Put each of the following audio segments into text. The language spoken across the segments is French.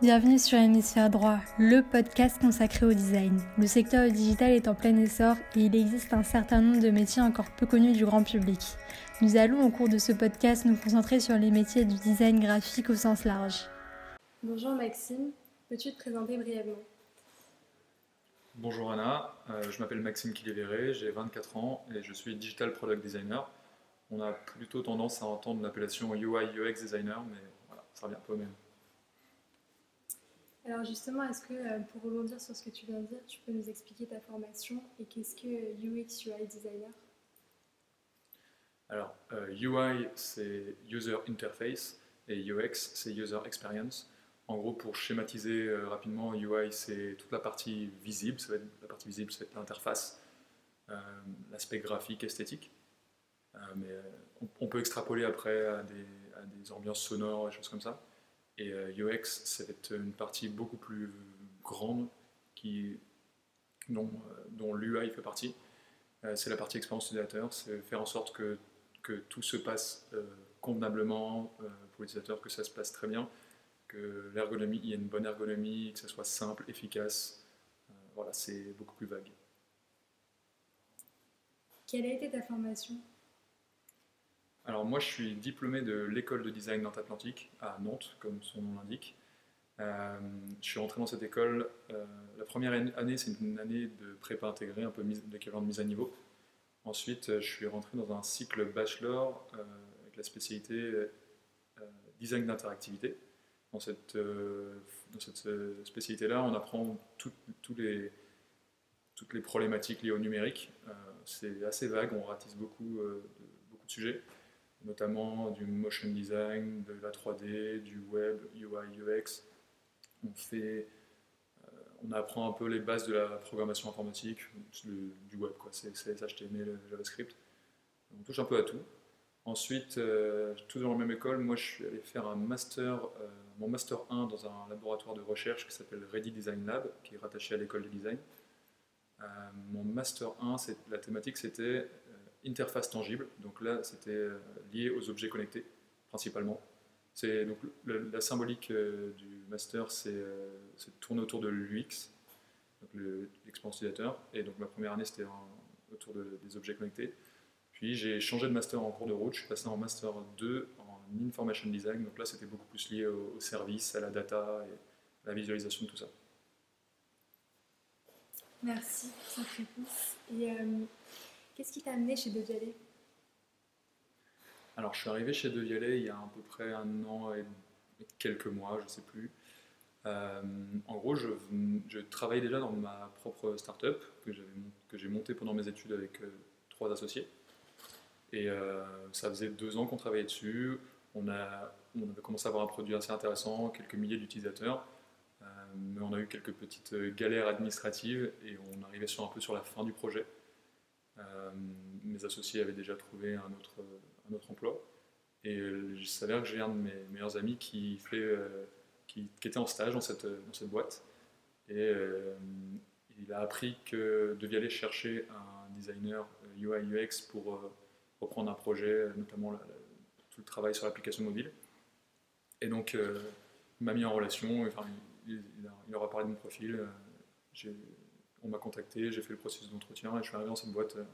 Bienvenue sur Hémisphère Droit, le podcast consacré au design. Le secteur du digital est en plein essor et il existe un certain nombre de métiers encore peu connus du grand public. Nous allons au cours de ce podcast nous concentrer sur les métiers du design graphique au sens large. Bonjour Maxime, peux-tu te présenter brièvement? Bonjour Anna, euh, je m'appelle Maxime Kiliveré, j'ai 24 ans et je suis digital product designer. On a plutôt tendance à entendre l'appellation UI UX designer, mais voilà, ça revient un peu au même. Alors justement, est-ce que euh, pour rebondir sur ce que tu viens de dire, tu peux nous expliquer ta formation et qu'est-ce que UX UI designer? Alors UI c'est User Interface et UX c'est User Experience. En gros, pour schématiser euh, rapidement, UI c'est toute la partie visible, ça va être, la partie visible c'est l'interface, euh, l'aspect graphique, esthétique. mais on, peut extrapoler après à des, à des ambiances sonores et choses comme ça. Et UX, euh, c'est une partie beaucoup plus grande qui, dont, euh, l'UI fait partie. Euh, c'est la partie expérience utilisateur, c'est faire en sorte que, que tout se passe convenablement pour l'utilisateur, que ça se passe très bien, que l'ergonomie, il y ait une bonne ergonomie, que ça soit simple, efficace. voilà, c'est beaucoup plus vague. Quelle a été ta formation? Alors moi, je suis diplômé de l'école de design Nantes-Atlantique à Nantes, comme son nom l'indique. Euh, je suis rentré dans cette école. Euh, la première année, c'est une année de prépa intégrée, un peu d'équivalent de mise à niveau. Ensuite, je suis rentré dans un cycle bachelor euh, avec la spécialité design d'interactivité. Dans cette, spécialité-là, on apprend toutes les problématiques liées au numérique. c'est assez vague, on ratisse beaucoup de sujets notamment du motion design, de la 3D, du web, UI, UX. On, fait, euh, on apprend un peu les bases de la programmation informatique, du web, quoi. c'est HTML, JavaScript. On touche un peu à tout. Ensuite, euh, tout dans la même école, moi je suis allé faire un master, euh, mon master 1 dans un laboratoire de recherche qui s'appelle Ready Design Lab, qui est rattaché à l'école de design. mon master 1, la thématique c'était interface tangible. Donc là, c'était euh, lié aux objets connectés, principalement. C'est donc la symbolique euh, du master, c'est euh, tourner autour de l'UX, l'expérience utilisateur. Et donc ma première année, c'était autour des objets connectés. Puis j'ai changé de master en cours de route, je suis passé en master 2 en information design. Donc là, c'était beaucoup plus lié au, service, à la data et à la visualisation de tout ça. Merci pour cette. Et Qu'est-ce qui t'a amené chez De Alors, je suis arrivé chez De il y a à peu près un an et quelques mois, je ne sais plus. Euh, en gros, je, travaillais déjà dans ma propre start-up que j'ai montée pendant mes études avec euh, trois associés. Et euh, ça faisait deux ans qu'on travaillait dessus. On, on avait commencé à avoir un produit assez intéressant, quelques milliers d'utilisateurs. mais on a eu quelques petites galères administratives et on arrivait sur un peu sur la fin du projet. Euh, mes associés avaient déjà trouvé un autre, un autre emploi. Et il s'avère que j'ai un de mes meilleurs amis qui, fait, euh, qui, était en stage dans cette, dans cette boîte. Et euh, il a appris que devait aller chercher un designer UI UX pour reprendre un projet, notamment tout le travail sur l'application mobile. Et donc, il m'a mis en relation, enfin, il, il, aura parlé de mon profil on m'a contacté, j'ai fait le processus d'entretien et je suis arrivé dans cette boîte. Euh,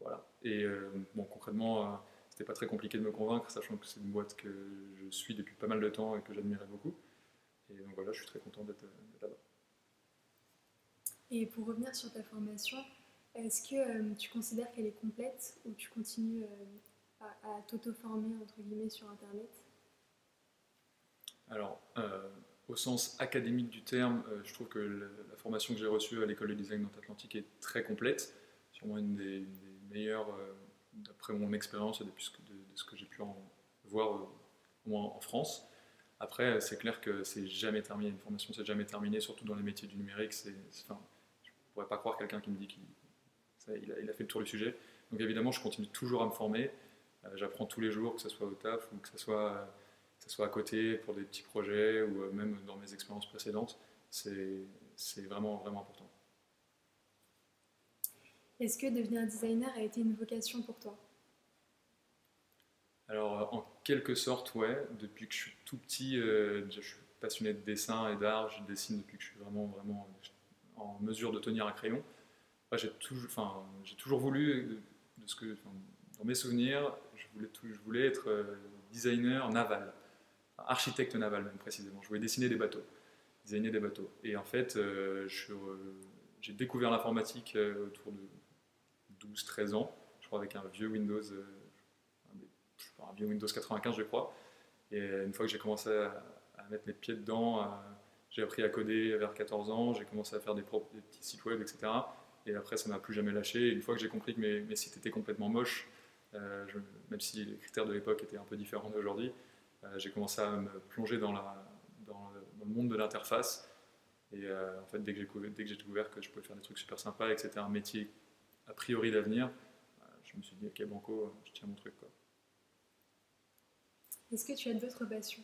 voilà. Et euh, bon, concrètement, euh, c'était pas très compliqué de me convaincre, sachant que c'est une boîte que je suis depuis pas mal de temps et que j'admirais beaucoup. Et donc voilà, je suis très content d'être là-bas. Et pour revenir sur ta formation, est-ce que tu considères qu'elle est complète ou tu continues à, t'auto-former entre guillemets sur Internet? Alors, au sens académique du terme, euh, je trouve que la formation que j'ai reçue à l'école de design Nantes-Atlantique est très complète, sûrement une des, meilleures, euh, d'après mon expérience et de, ce que j'ai pu en voir euh, au moins en France. Après, c'est clair que c'est jamais terminé, une formation c'est jamais terminée, surtout dans les métiers du numérique. je ne pourrais pas croire quelqu'un qui me dit qu'il a, fait le tour du sujet. Donc évidemment, je continue toujours à me former. J'apprends tous les jours, que ce soit au taf ou que ce soit que ce soit à côté pour des petits projets ou euh, même dans mes expériences précédentes, c'est vraiment, vraiment important. Est-ce que devenir designer a été une vocation pour toi? Alors, euh, en quelque sorte, ouais. Depuis que je suis tout petit, euh, je suis passionné de dessin et d'art, je dessine depuis que je suis vraiment, vraiment en mesure de tenir un crayon. j'ai toujours, enfin, toujours voulu, de ce que, dans mes souvenirs, je voulais, je voulais être euh, designer naval, architecte naval même précisément. Je voulais dessiner des bateaux, designer des bateaux. Et en fait, euh, j'ai découvert l'informatique autour de 12-13 ans, je crois avec un vieux Windows, un vieux Windows 95 je crois. Et une fois que j'ai commencé à, mettre les pieds dedans, j'ai appris à coder vers 14 ans, j'ai commencé à faire des, petits sites web, etc. Et après, ça m'a plus jamais lâché. Une fois que j'ai compris que mes, mes, sites étaient complètement moches, euh, même si les critères de l'époque étaient un peu différents d'aujourd'hui, euh, j'ai commencé à me plonger dans, la, dans, le, monde de l'interface. Et euh, en fait, dès que j'ai découvert que je pouvais faire des trucs super sympas et que c'était un métier a priori d'avenir, je me suis dit, ok, Banco, je tiens mon truc. Quoi. Est-ce que tu as d'autres passions?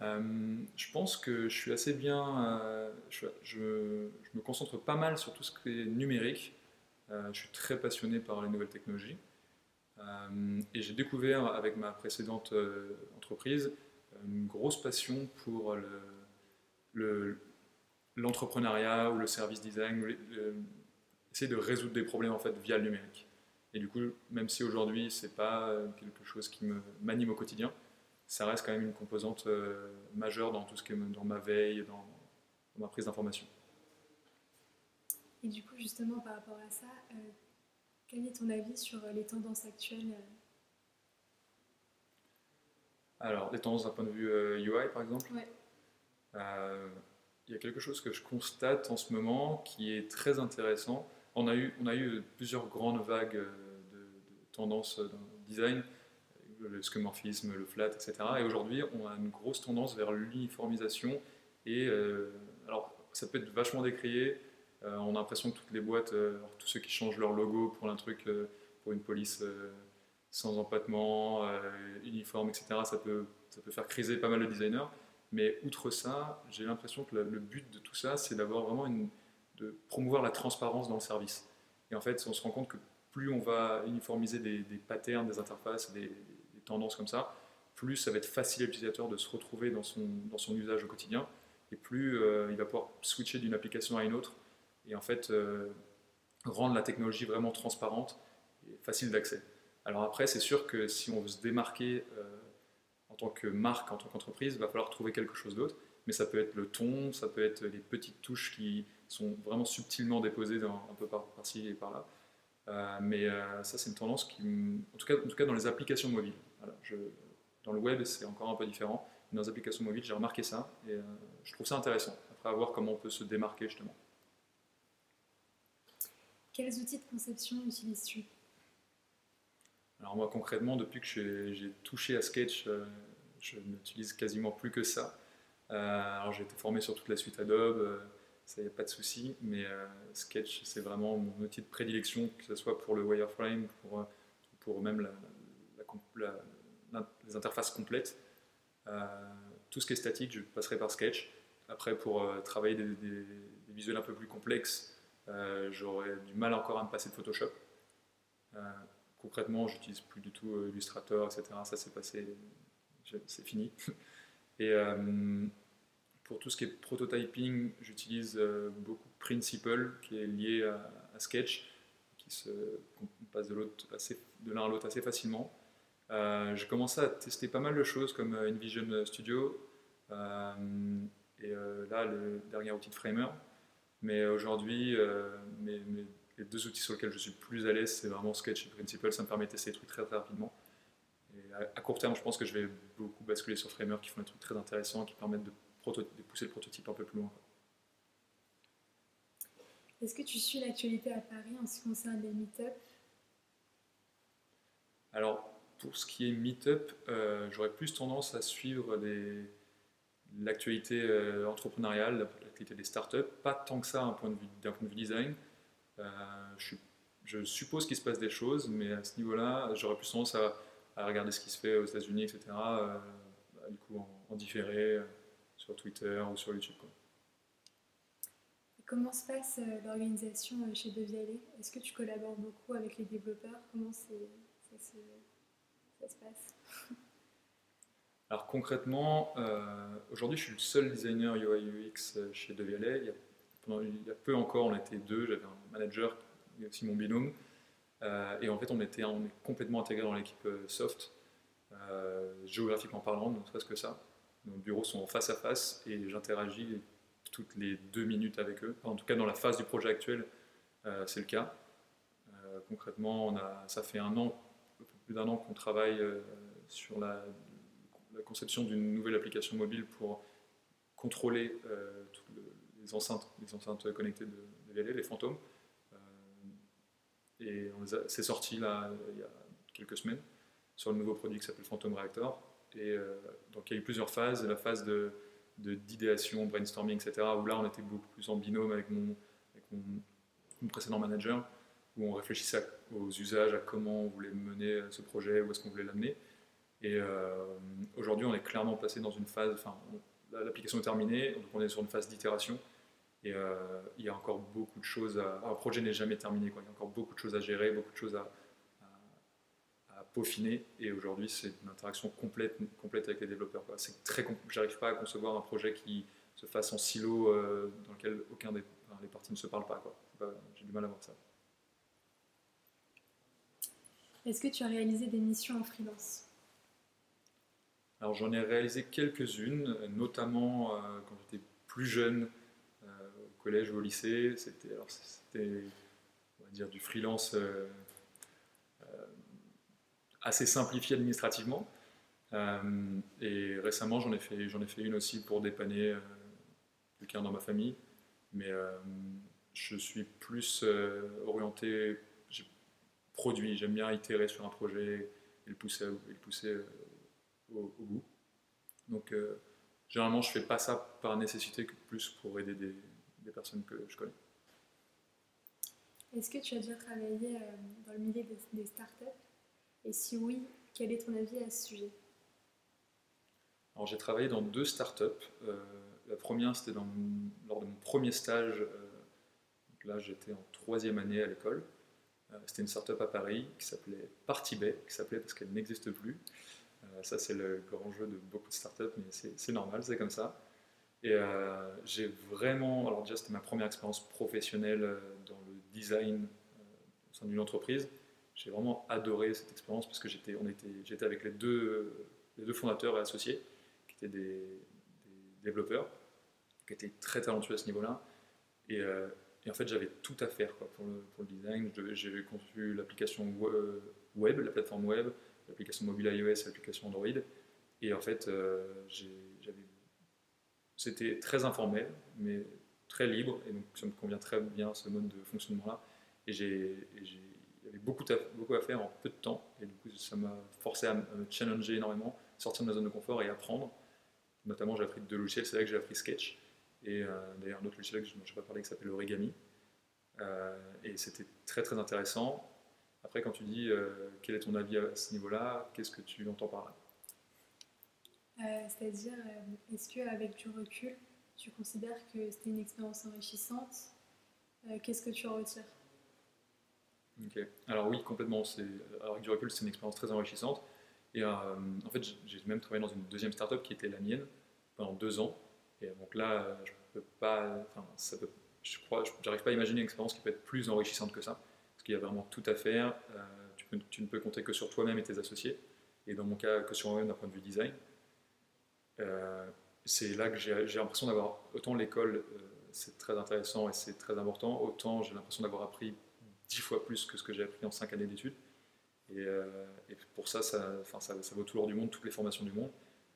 Euh, Je pense que je suis assez bien. Euh, je, je, me concentre pas mal sur tout ce qui est numérique. Euh, je suis très passionné par les nouvelles technologies. Et j'ai découvert avec ma précédente entreprise une grosse passion pour l'entrepreneuriat ou le service design, essayer de résoudre des problèmes en fait via le numérique. Et du coup, même si aujourd'hui c'est pas quelque chose qui m'anime au quotidien, ça reste quand même une composante euh, majeure dans tout ce qui est dans ma veille, dans, ma prise d'information. Et du coup, justement, par rapport à ça, euh, quel est ton avis sur les tendances actuelles euh? Alors, les tendances d'un point de vue UI, par exemple ouais. Il y a quelque chose que je constate en ce moment qui est très intéressant. On a eu, on a eu plusieurs grandes vagues de, de tendances dans le design le scomorphisme, le flat, etc. Et aujourd'hui, on a une grosse tendance vers l'uniformisation. Et euh, alors, ça peut être vachement décrié. Euh, on a l'impression que toutes les boîtes, euh, tous ceux qui changent leur logo pour un truc, pour une police sans empattement, uniforme, etc., ça peut, ça peut faire criser pas mal de designers. Mais outre ça, j'ai l'impression que le, but de tout ça, c'est d'avoir vraiment une, de promouvoir la transparence dans le service. Et en fait, on se rend compte que plus on va uniformiser des, patterns, des interfaces, des, tendance comme ça, plus ça va être facile à l'utilisateur de se retrouver dans son, dans son usage au quotidien, et plus euh, il va pouvoir switcher d'une application à une autre, et en fait euh, rendre la technologie vraiment transparente et facile d'accès. Alors après, c'est sûr que si on veut se démarquer euh, en tant que marque, en tant qu'entreprise, il va falloir trouver quelque chose d'autre, mais ça peut être le ton, ça peut être les petites touches qui sont vraiment subtilement déposées dans, un peu par-ci et par-là. mais ça, c'est une tendance qui, en tout, cas, dans les applications mobiles dans le web, c'est encore un peu différent. Dans les applications mobiles, j'ai remarqué ça et euh, je trouve ça intéressant. Après, à voir comment on peut se démarquer justement. Quels outils de conception utilises-tu? Alors moi concrètement, depuis que j'ai touché à Sketch, euh, je n'utilise quasiment plus que ça. Euh, alors j'ai été formé sur toute la suite Adobe, ça n'y a pas de souci, mais Sketch c'est vraiment mon outil de prédilection, que ce soit pour le wireframe, pour, pour même les interfaces complètes. Euh, tout ce qui est statique, je passerai par Sketch. Après, pour euh, travailler des, visuels un peu plus complexes, euh, j'aurais du mal encore à me passer de Photoshop. concrètement, j'utilise plus du tout Illustrator, etc. Ça s'est passé, c'est fini. Et pour tout ce qui est prototyping, j'utilise beaucoup Principle, qui est lié à, Sketch, qui se passe de l'un à l'autre assez facilement. Euh, j'ai commencé à tester pas mal de choses comme euh, InVision Studio euh, et là le dernier outil de Framer. Mais aujourd'hui, les deux outils sur lesquels je suis plus à l'aise, c'est vraiment Sketch et Principle. Ça me permet de tester des trucs très, très rapidement. Et à, court terme, je pense que je vais beaucoup basculer sur Framer qui font des trucs très intéressants qui permettent de, de pousser le prototype un peu plus loin. Est-ce que tu suis l'actualité à Paris en ce qui concerne les meet-up? Alors, pour ce qui est Meetup, euh, j'aurais plus tendance à suivre l'actualité euh, entrepreneuriale, l'actualité des startups, pas tant que ça d'un point, de vue, design. Euh, je, suppose qu'il se passe des choses, mais à ce niveau-là, j'aurais plus tendance à, regarder ce qui se fait aux États-Unis, etc. Bah, du coup, en, différé sur Twitter ou sur YouTube. Comment se passe l'organisation chez Devialet? Est-ce que tu collabores beaucoup avec les développeurs? Comment ça se Alors concrètement, aujourd'hui je suis le seul designer UI UX chez DeVialet. Il y, a, il y a peu encore, on était deux, j'avais un manager et aussi mon binôme. et en fait, on, était, est complètement intégré dans l'équipe soft, géographiquement parlant, ne serait-ce que ça. Nos bureaux sont face à face et j'interagis toutes les deux minutes avec eux. En tout cas, dans la phase du projet actuel, euh, c'est le cas. Euh, concrètement, on a, ça fait un an, plus d'un an qu'on travaille euh, sur la, conception d'une nouvelle application mobile pour contrôler toutes les, enceintes, les enceintes connectées de, de les fantômes. et c'est sorti là, il y a quelques semaines sur le nouveau produit qui s'appelle Phantom Reactor. Et donc il y a eu plusieurs phases. La phase de d'idéation, brainstorming, etc. Où là, on était beaucoup plus en binôme avec mon, précédent manager, où on réfléchissait aux usages, à comment on voulait mener ce projet, où est-ce qu'on voulait l'amener. Et euh, aujourd'hui, on est clairement passé dans une phase, enfin, l'application est terminée, donc on est sur une phase d'itération. Et euh, il y a encore beaucoup de choses à. Un projet n'est jamais terminé, il y a encore beaucoup de choses à gérer, beaucoup de choses à, peaufiner. Et aujourd'hui, c'est une interaction complète, avec les développeurs. C'est très, j'arrive pas à concevoir un projet qui se fasse en silo euh, dans lequel aucun des les parties ne se parlent pas. J'ai du mal à voir ça. Est-ce que tu as réalisé des missions en freelance? Alors j'en ai réalisé quelques-unes, notamment euh, quand j'étais plus jeune, euh, au collège ou au lycée. C'était, on va dire, du freelance assez simplifié administrativement. Euh, et récemment, j'en ai, fait, une aussi pour dépanner euh, quelqu'un dans ma famille. Mais euh, je suis plus orienté produit. J'aime bien itérer sur un projet et le pousser, le pousser au, bout. Donc, généralement, je ne fais pas ça par nécessité que plus pour aider des, des personnes que je connais. Est-ce que tu as déjà travaillé dans le milieu des, des startups? Et si oui, quel est ton avis à ce sujet? Alors j'ai travaillé dans deux startups. Euh, la première, c'était lors de mon premier stage. Euh, là, j'étais en troisième année à l'école. Euh, c'était une startup à Paris qui s'appelait Partybay, qui s'appelait parce qu'elle n'existe plus. Ça, c'est le grand jeu de beaucoup de startups, mais c'est normal, c'est comme ça. Et j'ai vraiment, alors déjà c'était ma première expérience professionnelle dans le design au sein d'une entreprise j'ai vraiment adoré cette expérience parce que j'étais, avec les deux, les deux fondateurs et associés, qui étaient des, développeurs, qui étaient très talentueux à ce niveau-là. Et, euh, en fait, j'avais tout à faire pour, le, pour, le, design. J'ai conçu l'application web, la plateforme web, l'application mobile iOS, l'application Android. Et en fait, euh, c'était très informel, mais très libre. Et donc, ça me convient très bien ce mode de fonctionnement-là. Et j'ai beaucoup à, beaucoup à faire en peu de temps. Et du coup, ça m'a forcé à me challenger énormément, sortir de ma zone de confort et apprendre. Notamment, j'ai appris deux logiciels. C'est là que j'ai appris Sketch. Et euh, d'ailleurs, un autre logiciel dont je n'ai pas parlé qui s'appelle Origami. Euh, et c'était très très intéressant. Après, quand tu dis euh, quel est ton avis à ce niveau-là, qu'est-ce que tu entends par là? C'est-à-dire, est-ce qu'avec du recul, tu considères que c'était une expérience enrichissante? Qu'est-ce que tu en retires? Alors oui, complètement. Alors, avec du recul, c'est une expérience très enrichissante. Et euh, en fait, j'ai même travaillé dans une deuxième startup qui était la mienne pendant deux ans. Et donc là, je peux pas, enfin, ça peut, je crois, j'arrive pas à imaginer une expérience qui peut être plus enrichissante que ça, parce qu'il y a vraiment tout à faire. Euh, tu, ne peux compter que sur toi-même et tes associés, et dans mon cas, que sur moi-même d'un point de vue design. Euh, c'est là que j'ai l'impression d'avoir autant l'école, c'est très intéressant et c'est très important, autant j'ai l'impression d'avoir appris dix fois plus que ce que j'ai appris en cinq années d'études. Et, euh, pour ça ça, vaut tout l'or du monde, toutes les formations du monde.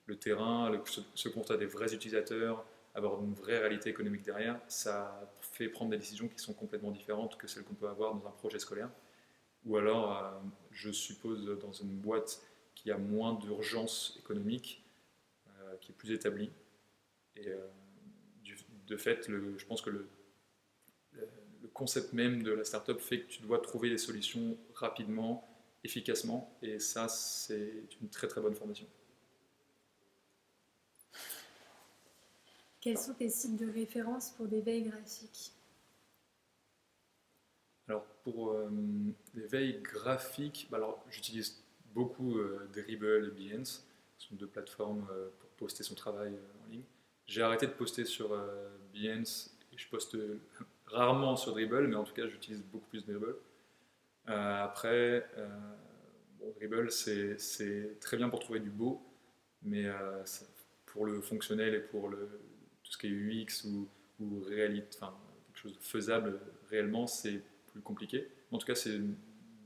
Le terrain, le, ce, constat des vrais utilisateurs, avoir une vraie réalité économique derrière, ça fait prendre des décisions qui sont complètement différentes que celles qu'on peut avoir dans un projet scolaire. Ou alors, euh, je suppose, dans une boîte qui a moins d'urgence économique, euh, qui est plus établie. Et de fait, je pense que le, le concept même de la startup fait que tu dois trouver des solutions rapidement, efficacement, et ça, c'est une très très bonne formation. Quels sont tes sites de référence pour des veilles graphiques Alors, pour euh, les veilles graphiques, bah j'utilise beaucoup euh, Dribble et Behance. Ce sont deux plateformes pour poster son travail en ligne. J'ai arrêté de poster sur Behance et je poste rarement sur Dribble, mais en tout cas, j'utilise beaucoup plus Dribble. après, Dribble, c'est très bien pour trouver du beau, mais pour le fonctionnel et pour le, tout ce qui est UX ou, enfin, quelque chose de faisable réellement, c'est plus compliqué. En tout cas, c'est une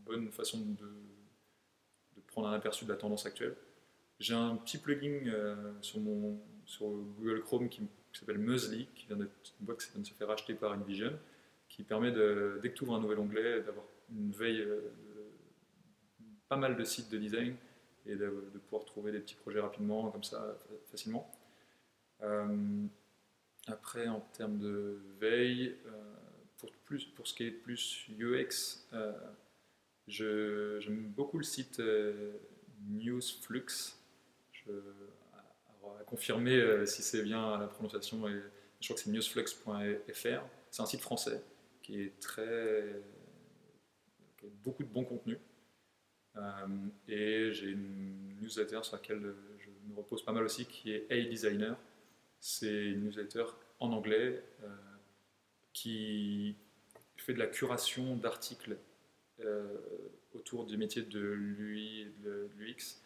bonne façon de, prendre un aperçu de la tendance actuelle. J'ai un petit plugin euh, sur, Google Chrome qui, s'appelle Musly, qui vient une boîte vient de se faire acheter par InVision, qui permet, de, dès que tu ouvres un nouvel onglet, d'avoir une veille euh, de pas mal de sites de design et de, de, pouvoir trouver des petits projets rapidement, comme ça, facilement. Euh, après, en termes de veille, euh, pour, ce qui est plus UX, euh, j'aime beaucoup le site Newsflux. Je, à, confirmer si c'est bien la prononciation, je crois que c'est newsflux.fr. C'est un site français qui est très. Qui a beaucoup de bons contenus. et j'ai une newsletter sur laquelle je me repose pas mal aussi qui est Hey Designer c'est une newsletter en anglais euh, qui fait de la curation d'articles euh, autour du métier de l'UI et de l'UX.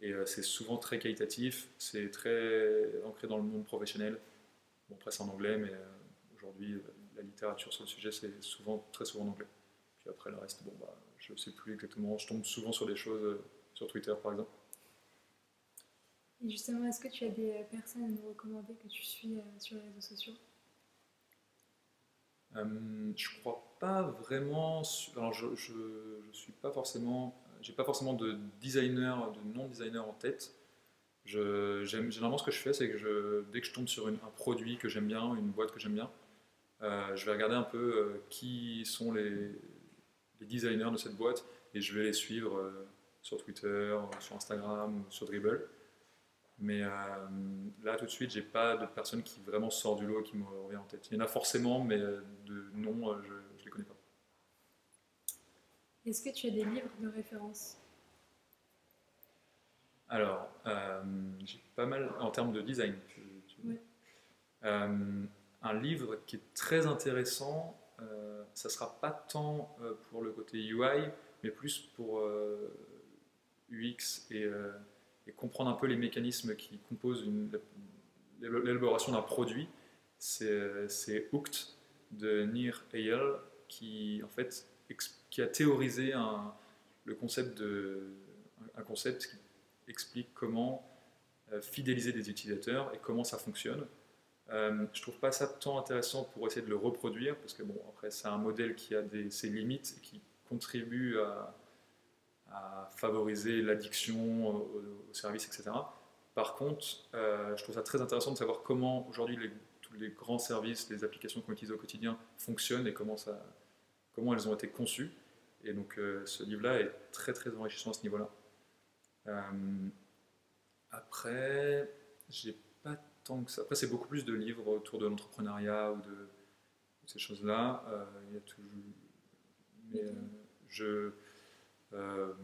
Et euh, c'est souvent très qualitatif, c'est très ancré dans le monde professionnel. Bon, après, c'est en anglais, mais aujourd'hui, la littérature sur le sujet, c'est souvent, très souvent en anglais. Puis après, le reste, bon, bah, je ne sais plus exactement. Je tombe souvent sur des choses sur Twitter, par exemple. Justement, est-ce que tu as des euh, personnes à nous recommander que tu suis euh, sur les réseaux sociaux? Euh, Je crois pas vraiment. Alors, je, je, suis pas forcément. J'ai pas forcément de designer, de non-designer en tête. Généralement, ce que je fais, c'est que dès que je tombe sur un produit que j'aime bien, une boîte que j'aime bien, je vais regarder un peu qui sont les, les, designers de cette boîte et je vais les suivre sur Twitter, sur Instagram, sur Dribble. Mais euh, là, tout de suite, j'ai pas de personne qui vraiment sort du lot et qui me revient en tête. Il y en a forcément, mais euh, de nom, euh, je ne les connais pas. Est-ce que tu as des livres de référence? Alors, j'ai pas mal en termes de design. un livre qui est très intéressant, ça sera pas tant pour le côté UI, mais plus pour UX et et comprendre un peu les mécanismes qui composent l'élaboration d'un produit, c'est Hooked de Nir Eyal qui, en fait, qui a théorisé un, le concept de, concept qui explique comment euh, fidéliser des utilisateurs et comment ça fonctionne. Euh, je trouve pas ça tant intéressant pour essayer de le reproduire, parce que bon, après, c'est un modèle qui a ses limites, qui contribue à, à favoriser l'addiction au, service, etc. Par contre, euh, je trouve ça très intéressant de savoir comment aujourd'hui tous les grands services, les applications qu'on utilise au quotidien fonctionnent et comment, ça, comment elles ont été conçues. Et donc euh, ce livre-là est très très enrichissant à ce niveau-là. Euh, après, j'ai pas tant que ça. Après, c'est beaucoup plus de livres autour de l'entrepreneuriat ou de, ces choses-là. il y a toujours. Mais je euh,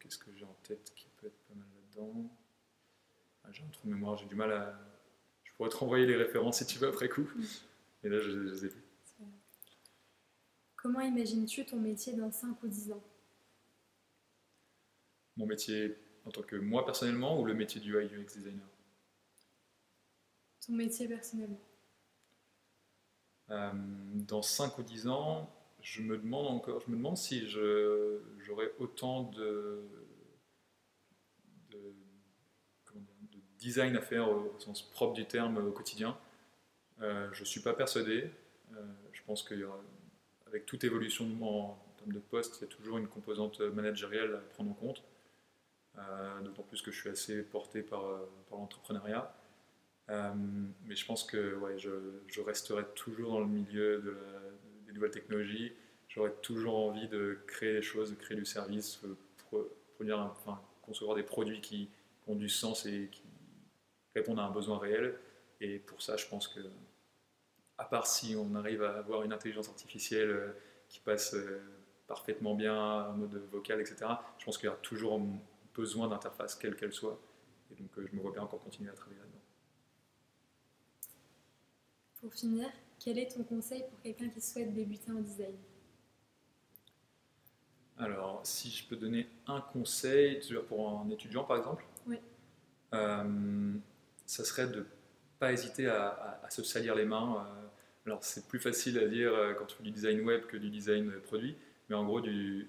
qu'est-ce que j'ai en tête qui peut être pas mal là-dedans ah, J'ai un trou de mémoire, j'ai du mal à. Je pourrais te renvoyer les références si tu veux après coup. Mais là, je ne les ai plus. Comment imagines-tu ton métier dans 5 ou 10 ans? Mon métier en tant que moi personnellement ou le métier du UI UX designer? Ton métier personnellement? Euh, Dans 5 ou 10 ans, je me demande encore, je me demande si j'aurais autant de, de, design à faire au, sens propre du terme au quotidien. Euh, je ne suis pas persuadé. Euh, je pense qu'avec toute évolution en, termes de poste, il y a toujours une composante managériale à prendre en compte. Euh, d'autant plus que je suis assez porté par, l'entrepreneuriat. mais je pense que je, je, resterai toujours dans le milieu de la, nouvelles technologies. J'aurais toujours envie de créer des choses, de créer du service, euh, concevoir des produits qui ont du sens et qui répondent à un besoin réel. Et pour ça, je pense que, à part si on arrive à avoir une intelligence artificielle euh, qui passe euh, parfaitement bien en mode vocal, etc., je pense qu'il y a toujours besoin d'interface, quelle qu'elle soit. Et donc je me vois bien encore continuer à travailler là-dedans. Pour finir, quel est ton conseil pour quelqu'un qui souhaite débuter en design? Alors, si je peux donner un conseil, pour un étudiant par exemple, oui. ça serait de ne pas hésiter à, se salir les mains. Alors, c'est plus facile à dire quand tu fais du design web que du design produit, mais en gros, du,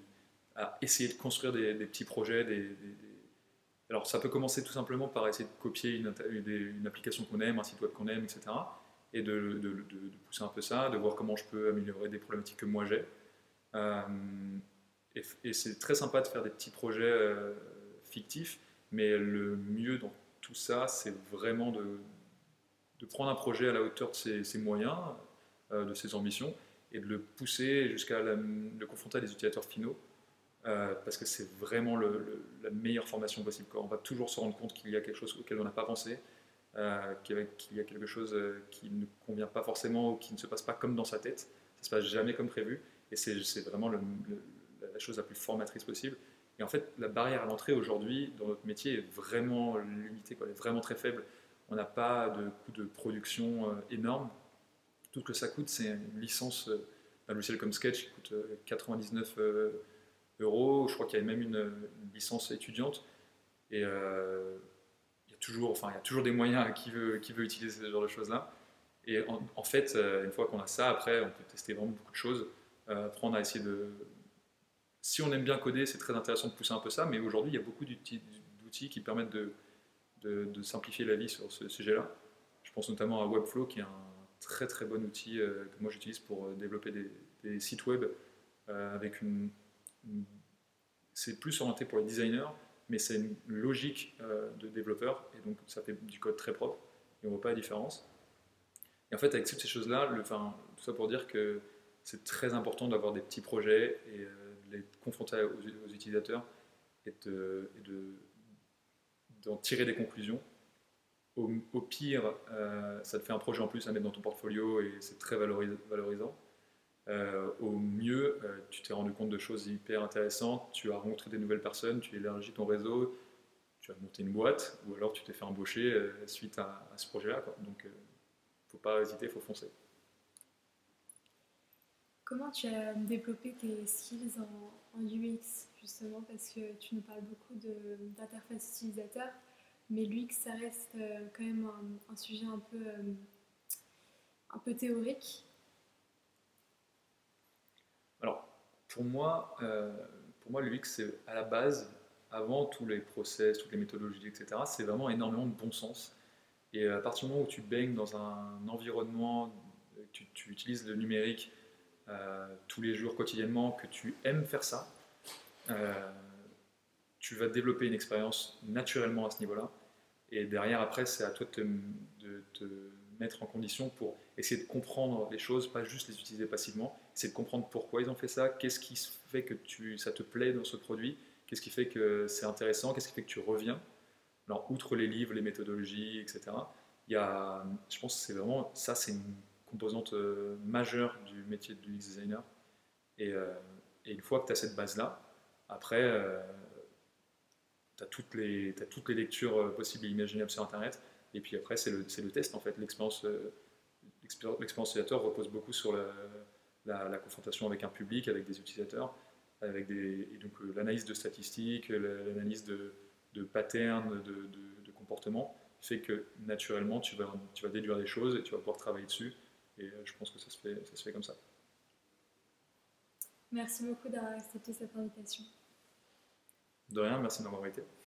à essayer de construire des, petits projets. Des, Alors, ça peut commencer tout simplement par essayer de copier une, une application qu'on aime, un site web qu'on aime, etc. Et de, pousser un peu ça, de voir comment je peux améliorer des problématiques que moi j'ai. Euh, et, c'est très sympa de faire des petits projets euh, fictifs, mais le mieux dans tout ça, c'est vraiment de, prendre un projet à la hauteur de ses, moyens, euh, de ses ambitions, et de le pousser jusqu'à le confronter à des utilisateurs finaux, parce que c'est vraiment la meilleure formation possible. On va toujours se rendre compte qu'il y a quelque chose auquel on n'a pas pensé, euh, qu'il y a quelque chose euh, qui ne convient pas forcément ou qui ne se passe pas comme dans sa tête. Ça se passe jamais comme prévu, et c'est vraiment la chose la plus formatrice possible. Et en fait, la barrière à l'entrée aujourd'hui dans notre métier est vraiment limitée, elle est vraiment très faible. On n'a pas de coût de production énorme tout ce que ça coûte, c'est une licence d'un logiciel comme Sketch qui coûte 99 euh, euh, euros. Je crois qu'il y a même une, licence étudiante. Euh, toujours, enfin, il y a toujours des moyens qui veut, qui veut utiliser ce genre de choses-là. Et en, fait, une fois qu'on a ça, après, on peut tester vraiment beaucoup de choses. apprendre à essayer de. Si on aime bien coder, c'est très intéressant de pousser un peu ça, mais aujourd'hui, il y a beaucoup d'outils qui permettent de, de, simplifier la vie sur ce sujet-là. Je pense notamment à Webflow, qui est un très très bon outil euh, que moi j'utilise pour euh, développer des, sites web euh, avec une, c'est plus orienté pour les designers, mais c'est une logique de développeur et donc ça fait du code très propre et on voit pas la différence. Et en fait, avec toutes ces choses-là, tout ça pour dire que c'est très important d'avoir des petits projets et de les confronter aux, utilisateurs et d'en de, tirer des conclusions au, pire, euh, ça te fait un projet en plus à mettre dans ton portfolio et c'est très valorisant. Euh, au mieux, euh, tu t'es rendu compte de choses hyper intéressantes, tu as rencontré des nouvelles personnes, tu élargis ton réseau, tu as monté une boîte, ou alors tu t'es fait embaucher suite à, ce projet-là. Donc, il ne faut pas hésiter, il faut foncer. Comment tu as développé tes skills en, UX, justement, parce que tu nous parles beaucoup d'interface utilisateur mais l'UX, ça reste euh, quand même un, sujet un peu, euh, un peu théorique. Alors, pour moi, euh, pour moi l'UX, c'est à la base, avant tous les process, toutes les méthodologies, etc., c'est vraiment énormément de bon sens. Et à partir du moment où tu baignes dans un environnement, tu, tu utilises le numérique tous les jours, quotidiennement, que tu aimes faire ça, tu vas développer une expérience naturellement à ce niveau-là. Et derrière, après, c'est à toi de te, mettre en condition pour essayer de comprendre les choses, pas juste les utiliser passivement, essayer de comprendre pourquoi ils ont fait ça, qu'est-ce qui fait que tu, ça te plaît dans ce produit, qu'est-ce qui fait que c'est intéressant, qu'est-ce qui fait que tu reviens. Alors, outre les livres, les méthodologies, etc., il y a, je pense que c'est vraiment, ça, c'est une composante euh, majeure du métier de designer. Et, euh, et, une fois que tu as cette base-là, après, euh, tu as, les, toutes les lectures euh, possibles et imaginables sur Internet. Et puis après, c'est le, le, test en fait. L'expérience euh, utilisateur repose beaucoup sur la, la, confrontation avec un public, avec des utilisateurs, avec des, et donc euh, l'analyse de statistiques, l'analyse de, de patterns, de, de, comportements, fait que naturellement, tu vas, tu vas déduire des choses et tu vas pouvoir travailler dessus. Et je pense que ça se fait, ça se fait comme ça. Merci beaucoup d'avoir accepté cette invitation. De rien, merci de m'avoir été.